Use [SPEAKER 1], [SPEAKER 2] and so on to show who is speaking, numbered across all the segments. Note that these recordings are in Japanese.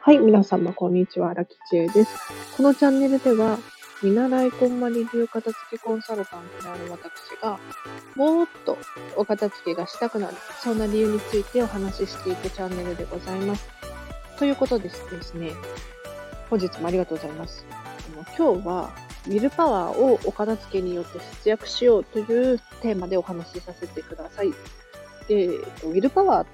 [SPEAKER 1] はい、皆様、こんにちは。ラキチエです。このチャンネルでは、見習いこんまり流片付けコンサルタントである私が、もっとお片付けがしたくなる、そんな理由についてお話ししていくチャンネルでございます。ということですですね、本日もありがとうございます。今日は、ウィルパワーをお片付けによって節約しようというテーマでお話しさせてください。で、ウィルパワーっ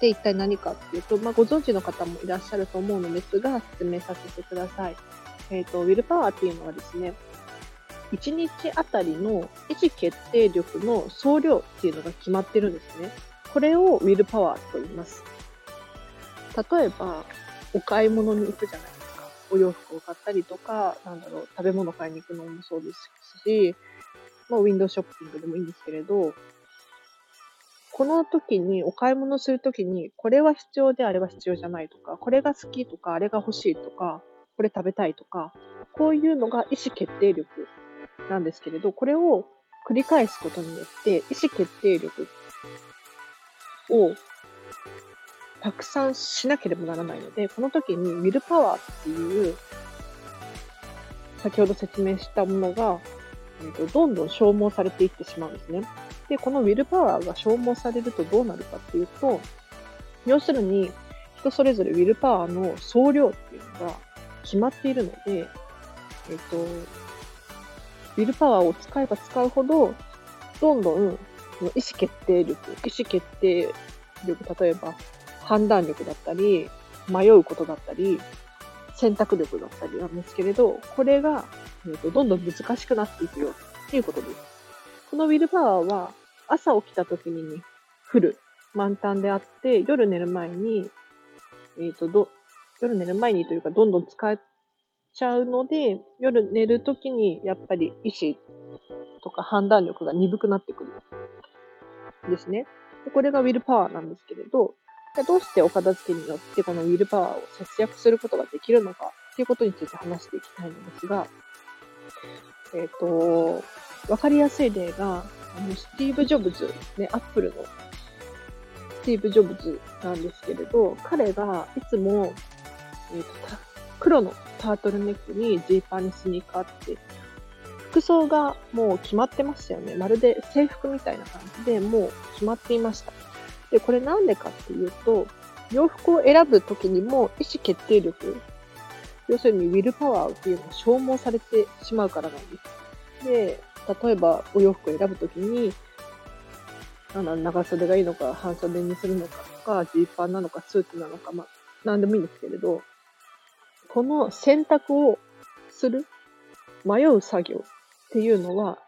[SPEAKER 1] て一体何かっていうと、まあ、ご存知の方もいらっしゃると思うのですが、説明させてください。えっ、ー、と、ウィルパワーっていうのはですね、1日あたりの意思決定力の総量っていうのが決まってるんですね。これをウィルパワーと言います。例えば、お買い物に行くじゃないですか。お洋服を買ったりとか、なんだろう、食べ物買いに行くのもそうですし、まあ、ウィンドウショッピングでもいいんですけれど、この時に、お買い物するときに、これは必要であれば必要じゃないとか、これが好きとか、あれが欲しいとか、これ食べたいとか、こういうのが意思決定力なんですけれど、これを繰り返すことによって、意思決定力をたくさんしなければならないので、この時にウィルパワーっていう、先ほど説明したものが、えーと、どんどん消耗されていってしまうんですね。で、このウィルパワーが消耗されるとどうなるかっていうと、要するに、人それぞれウィルパワーの総量っていうのが決まっているので、えっ、と、ウィルパワーを使えば使うほど、どんどん意思決定力、意思決定力、例えば判断力だったり、迷うことだったり、選択力だったりなんですけれど、これが、えーと、どんどん難しくなっていくよっていうことです。このウィルパワーは朝起きた時に降る満タンであって、夜寝る前に、えっ、ー、と、ど、夜寝る前にというか、どんどん使っちゃうので、夜寝るときにやっぱり意志とか判断力が鈍くなってくるですね。でこれがウィルパワーなんですけれど、どうしてお片付けによってこのウィルパワーを節約することができるのかっていうことについて話していきたいのですが、えっ、ー、と、わかりやすい例が、あのスティーブ・ジョブズ、ね、アップルのスティーブ・ジョブズなんですけれど、彼がいつもえーと、黒のタートルネックにジーパンにスニーカーって、服装がもう決まってましたよね。まるで制服みたいな感じでもう決まっていました。で、これなんでかっていうと、洋服を選ぶときにも意思決定力、要するにウィルパワーっていうのが消耗されてしまうからなんです。で、例えばお洋服を選ぶときに、長袖がいいのか、半袖にするのかとか、ジーパンなのか、スーツなのか、まあ、なんでもいいんですけれど、この選択をする、迷う作業っていうのは、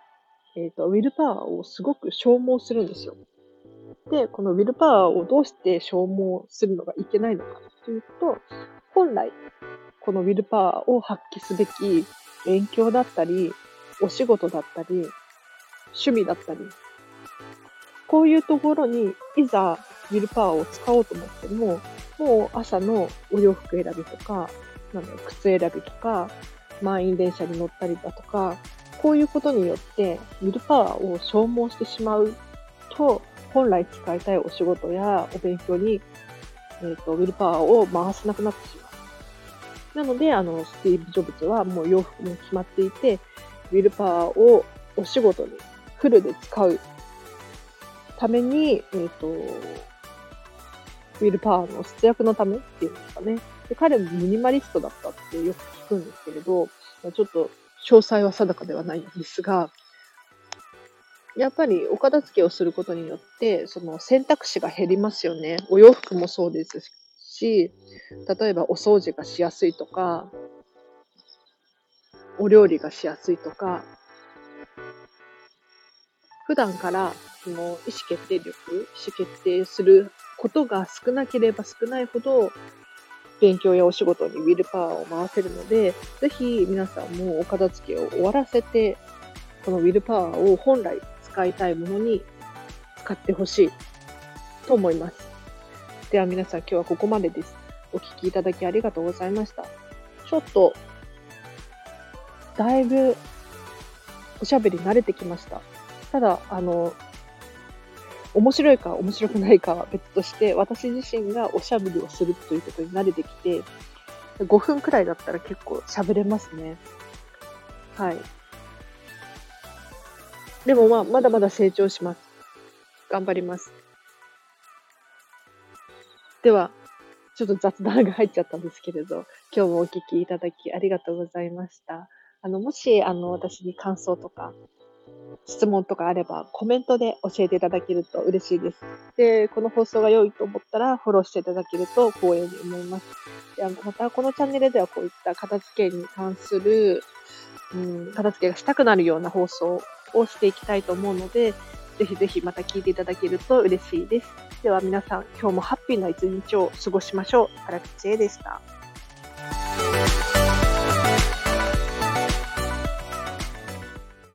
[SPEAKER 1] えっ、ー、と、ウィルパワーをすごく消耗するんですよ。で、このウィルパワーをどうして消耗するのがいけないのかというと、本来、このウィルパワーを発揮すべき勉強だったり、お仕事だったり、趣味だったり、こういうところにいざウィルパワーを使おうと思っても、もう朝のお洋服選びとか、なんだろう、靴選びとか、満員電車に乗ったりだとか、こういうことによって、ウィルパワーを消耗してしまうと、本来使いたいお仕事やお勉強に、えっ、ー、と、ウィルパワーを回せなくなってしまう。なので、あの、スティーブ・ジョブズはもう洋服も決まっていて、ウィルパワーをお仕事にフルで使うために、えっ、ー、と、ウィルパワーの節約のためっていうんですかね。で彼もミニマリストだったってよく聞くんですけれど、ちょっと詳細は定かではないんですが、やっぱりお片付けをすることによって、その選択肢が減りますよね。お洋服もそうですし、例えばお掃除がしやすいとか、お料理がしやすいとか、普段からその意思決定力、意思決定することが少なければ少ないほど、勉強やお仕事にウィルパワーを回せるので、ぜひ皆さんもお片付けを終わらせて、このウィルパワーを本来使いたいものに使ってほしいと思います。では皆さん今日はここまでです。お聴きいただきありがとうございました。ちょっと、だいぶおしゃべり慣れてきました。ただ、あの、面白いか面白くないかは別として、私自身がおしゃべりをするということに慣れてきて、5分くらいだったら結構喋れますね。はい。でもまあ、まだまだ成長します。頑張ります。では、ちょっと雑談が入っちゃったんですけれど、今日もお聞きいただきありがとうございました。あの、もし、あの、私に感想とか、質問とかあれば、コメントで教えていただけると嬉しいです。で、この放送が良いと思ったら、フォローしていただけると光栄に思います。でまた、このチャンネルではこういった片付けに関する、うん、片付けがしたくなるような放送をしていきたいと思うので、ぜひぜひまた聞いていただけると嬉しいです。では皆さん、今日もハッピーな一日を過ごしましょう。原口恵でした。